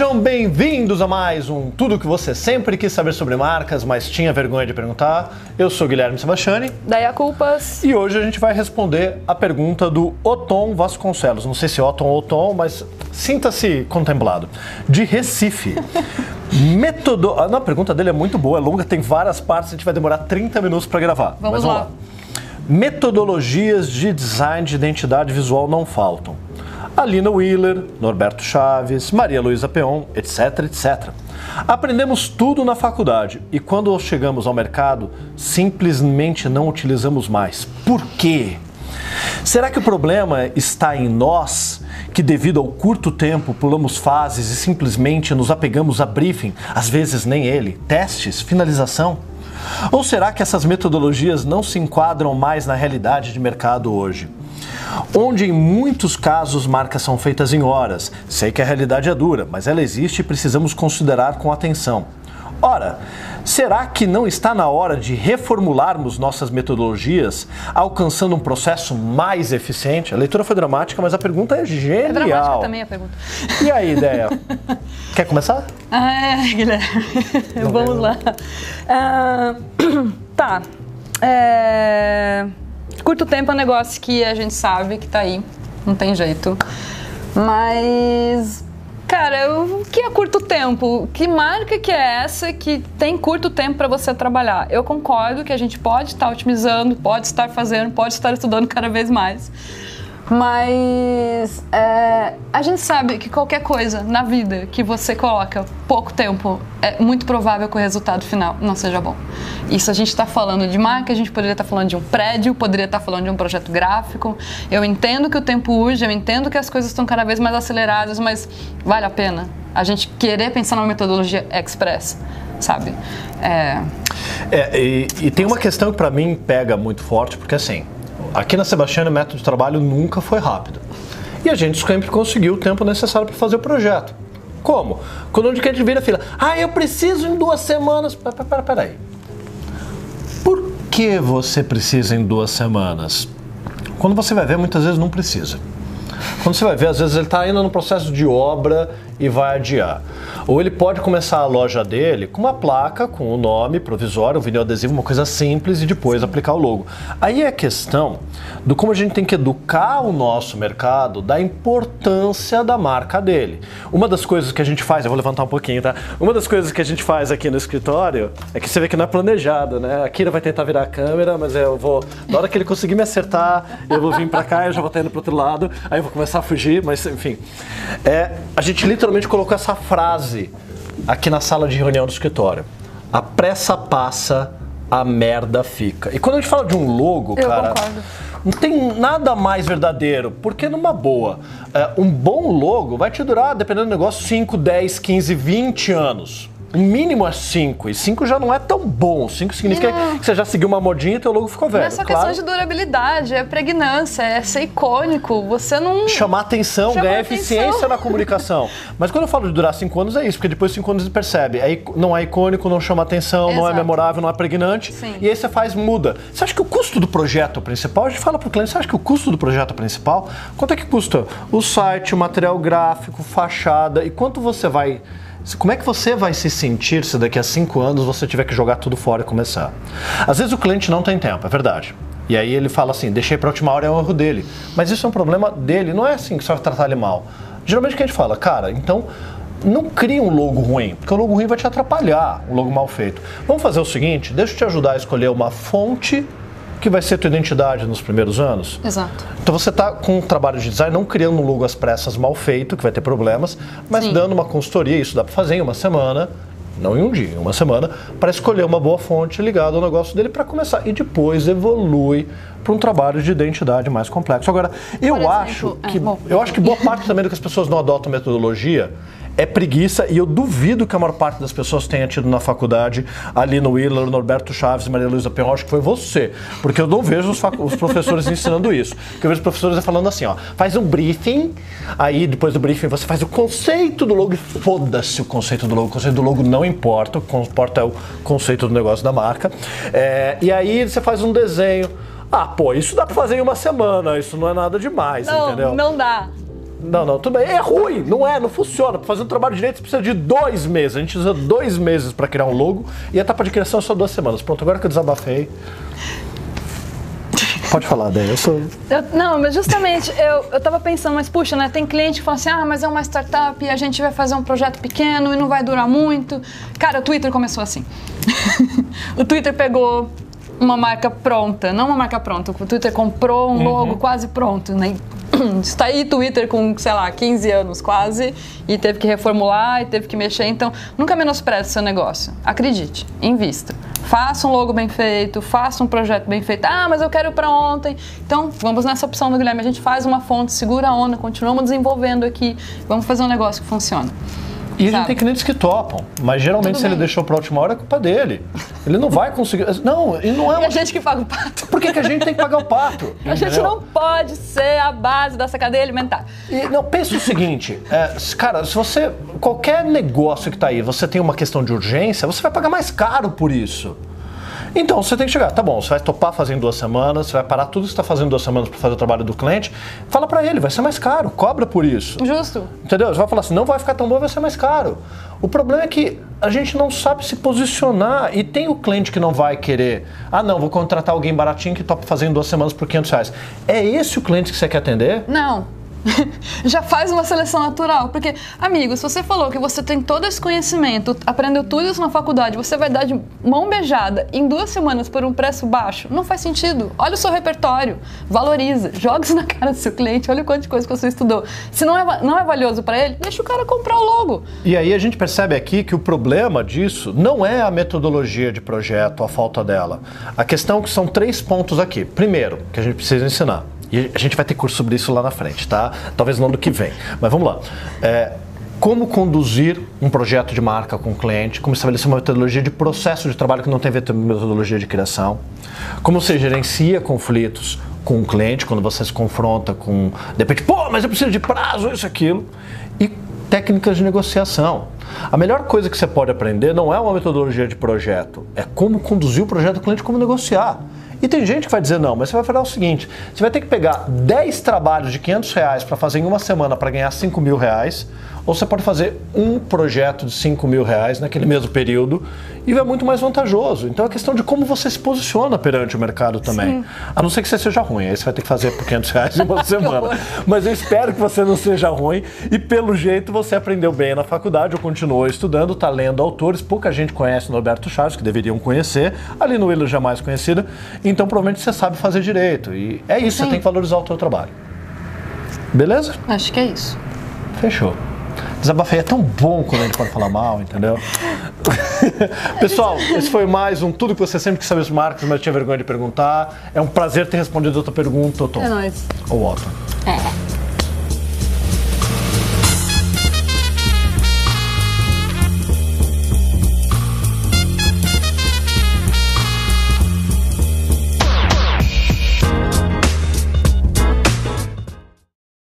Sejam bem-vindos a mais um Tudo que você sempre quis saber sobre marcas, mas tinha vergonha de perguntar. Eu sou Guilherme Sebastiani. Daí a culpas. E hoje a gente vai responder a pergunta do Otom Vasconcelos. Não sei se Otom ou Otom, mas sinta-se contemplado. De Recife. Metodo... Ah, não, a pergunta dele é muito boa, é longa, tem várias partes, a gente vai demorar 30 minutos para gravar. Vamos mas lá. vamos lá. Metodologias de design de identidade visual não faltam. Alina Wheeler, Norberto Chaves, Maria Luísa Peon, etc, etc. Aprendemos tudo na faculdade e quando chegamos ao mercado, simplesmente não utilizamos mais. Por quê? Será que o problema está em nós, que devido ao curto tempo pulamos fases e simplesmente nos apegamos a briefing, às vezes nem ele, testes, finalização? Ou será que essas metodologias não se enquadram mais na realidade de mercado hoje? Onde em muitos casos marcas são feitas em horas. Sei que a realidade é dura, mas ela existe e precisamos considerar com atenção. Ora, será que não está na hora de reformularmos nossas metodologias, alcançando um processo mais eficiente? A leitura foi dramática, mas a pergunta é genial. É dramática também a pergunta. E aí, ideia? Quer começar? Ah, é, Guilherme. Vamos lá. Ah, tá. É, Curto tempo é um negócio que a gente sabe que tá aí. Não tem jeito. Mas. Cara, o que é curto tempo? Que marca que é essa que tem curto tempo para você trabalhar? Eu concordo que a gente pode estar otimizando, pode estar fazendo, pode estar estudando cada vez mais. Mas é, a gente sabe que qualquer coisa na vida que você coloca pouco tempo, é muito provável que o resultado final não seja bom. Isso a gente está falando de marca, a gente poderia estar falando de um prédio, poderia estar falando de um projeto gráfico. Eu entendo que o tempo urge, eu entendo que as coisas estão cada vez mais aceleradas, mas vale a pena a gente querer pensar numa metodologia express, sabe? É, É, e, e tem uma questão que para mim pega muito forte, porque assim, aqui na Sebastiana o método de trabalho nunca foi rápido. E a gente sempre conseguiu o tempo necessário para fazer o projeto. Como? Quando a gente vira fila, ah, eu preciso em duas semanas. Pera, pera, pera aí. Por que você precisa em duas semanas? Quando você vai ver, muitas vezes não precisa. Quando você vai ver, às vezes ele está ainda no processo de obra e vai adiar. Ou ele pode começar a loja dele com uma placa com o nome provisório, um vinil adesivo, uma coisa simples e depois aplicar o logo. Aí é a questão do como a gente tem que educar o nosso mercado da importância da marca dele. Uma das coisas que a gente faz, eu vou levantar um pouquinho, tá? Uma das coisas que a gente faz aqui no escritório é que você vê que não é planejado, né? A Kira vai tentar virar a câmera, mas eu vou. Na hora que ele conseguir me acertar, eu vou vir pra cá, eu já vou estar indo pro outro lado, aí eu vou começar a fugir, mas enfim. É, a gente literalmente colocou essa frase aqui na sala de reunião do escritório. A pressa passa, a merda fica. E quando a gente fala de um logo, Eu cara. concordo. Não tem nada mais verdadeiro, porque numa boa, é, um bom logo vai te durar, dependendo do negócio, 5, 10, 15, 20 anos. O mínimo é 5, e 5 já não é tão bom. 5 significa Não. que você já seguiu uma modinha e teu logo ficou velho. não é só claro. questão de durabilidade, é pregnância, é ser icônico. Você não. chamar atenção, Chamar ganhar atenção. eficiência na comunicação. Mas quando eu falo de durar cinco anos, é isso, porque depois de cinco anos você percebe. Aí não é icônico, não chama atenção, não é Exato. memorável, não é pregnante. Sim. E aí você faz, muda. Você acha que o custo do projeto principal, a gente fala pro cliente, você acha que o custo do projeto principal, quanto é que custa o site, o material gráfico, fachada, e quanto você vai. Como é que você vai se sentir se daqui a cinco anos você tiver que jogar tudo fora e começar? Às vezes o cliente não tem tempo, é verdade. E aí ele fala assim, deixei para última hora é um erro dele. Mas isso é um problema dele, não é assim que vai tratar ele mal. Geralmente o que a gente fala, cara, então não cria um logo ruim, porque o logo ruim vai te atrapalhar, um logo mal feito. Vamos fazer o seguinte, deixa eu te ajudar a escolher uma fonte que vai ser tua identidade nos primeiros anos. Exato. Então você está com um trabalho de design, não criando um logo às pressas mal feito, que vai ter problemas, mas Sim. dando uma consultoria, isso dá para fazer em uma semana, não em um dia, em uma semana, para escolher uma boa fonte ligada ao negócio dele para começar. E depois evolui para um trabalho de identidade mais complexo. Agora, eu exemplo, acho é, que bom. eu acho que boa parte também do que as pessoas não adotam metodologia é preguiça e eu duvido que a maior parte das pessoas tenha tido na faculdade ali no Willer, Norberto Chaves, Maria Luísa acho que foi você. Porque eu não vejo os, os professores ensinando isso. Porque eu vejo os professores falando assim, ó, faz um briefing, aí depois do briefing você faz o conceito do logo e foda-se o conceito do logo. O conceito do logo não importa, o que importa é o conceito do negócio da marca. É, e aí você faz um desenho. Ah, pô, isso dá pra fazer em uma semana, isso não é nada demais, Não, entendeu? não dá. Não, não, tudo bem. É ruim, não é, não funciona. Pra fazer um trabalho direito você precisa de dois meses. A gente usa dois meses para criar um logo e a etapa de criação é só duas semanas. Pronto, agora que eu desabafei. Pode falar, Déia. Eu sou. Eu, não, mas justamente eu, eu tava pensando, mas puxa, né? Tem cliente que fala assim: ah, mas é uma startup e a gente vai fazer um projeto pequeno e não vai durar muito. Cara, o Twitter começou assim. o Twitter pegou uma marca pronta, não uma marca pronta, o Twitter comprou um logo uhum. quase pronto, né? está aí Twitter com, sei lá, 15 anos quase, e teve que reformular e teve que mexer. Então, nunca menospreze seu negócio. Acredite, invista. Faça um logo bem feito, faça um projeto bem feito. Ah, mas eu quero para ontem. Então, vamos nessa opção do Guilherme. A gente faz uma fonte, segura a onda, continuamos desenvolvendo aqui. Vamos fazer um negócio que funcione. E a gente tem clientes que topam, mas geralmente Tudo se bem. ele deixou para última hora é culpa dele. Ele não vai conseguir. Não, e não é. E a gente que paga o pato. Por que, que a gente tem que pagar o pato? a gente não pode ser a base dessa cadeia alimentar. E, não, pensa o seguinte, é, cara, se você. Qualquer negócio que está aí, você tem uma questão de urgência, você vai pagar mais caro por isso. Então você tem que chegar, tá bom, você vai topar fazer em duas semanas, você vai parar tudo que você está fazendo duas semanas para fazer o trabalho do cliente, fala para ele, vai ser mais caro, cobra por isso. Justo. Entendeu? Você vai falar assim, não vai ficar tão bom, vai ser mais caro. O problema é que a gente não sabe se posicionar e tem o cliente que não vai querer, ah não, vou contratar alguém baratinho que topa fazer em duas semanas por 500 reais. É esse o cliente que você quer atender? Não. já faz uma seleção natural. Porque, amigo, se você falou que você tem todo esse conhecimento, aprendeu tudo isso na faculdade, você vai dar de mão beijada em duas semanas por um preço baixo, não faz sentido. Olha o seu repertório, valoriza, joga isso na cara do seu cliente, olha o quanto de coisa que você estudou. Se não é, não é valioso para ele, deixa o cara comprar o logo. E aí a gente percebe aqui que o problema disso não é a metodologia de projeto, a falta dela. A questão é que são três pontos aqui. Primeiro, que a gente precisa ensinar e a gente vai ter curso sobre isso lá na frente, tá? Talvez no ano que vem. Mas vamos lá. É, como conduzir um projeto de marca com o cliente, como estabelecer uma metodologia de processo de trabalho que não tem a ver com metodologia de criação, como você gerencia conflitos com o cliente quando você se confronta com, de repente, pô, mas eu preciso de prazo, isso, aquilo, e técnicas de negociação. A melhor coisa que você pode aprender não é uma metodologia de projeto, é como conduzir o projeto do cliente, como negociar. E tem gente que vai dizer, não, mas você vai fazer o seguinte, você vai ter que pegar 10 trabalhos de 500 reais para fazer em uma semana para ganhar 5 mil reais, ou você pode fazer um projeto de 5 mil reais naquele mesmo período e é muito mais vantajoso. Então é questão de como você se posiciona perante o mercado também. Sim. A não ser que você seja ruim, aí você vai ter que fazer por 500 reais em uma semana. Mas eu espero que você não seja ruim e pelo jeito você aprendeu bem na faculdade ou continuou estudando, está lendo autores, pouca gente conhece o Norberto Chaves, que deveriam conhecer, ali no Willis jamais conhecido, então provavelmente você sabe fazer direito. E é isso, Sim. você tem que valorizar o seu trabalho. Beleza? Acho que é isso. Fechou. Desabafei é tão bom quando a gente pode falar mal, entendeu? Pessoal, esse foi mais um Tudo que você sempre quis saber sobre marcas, mas tinha vergonha de perguntar. É um prazer ter respondido outra pergunta, Tom. É nóis. Ou Otto. É.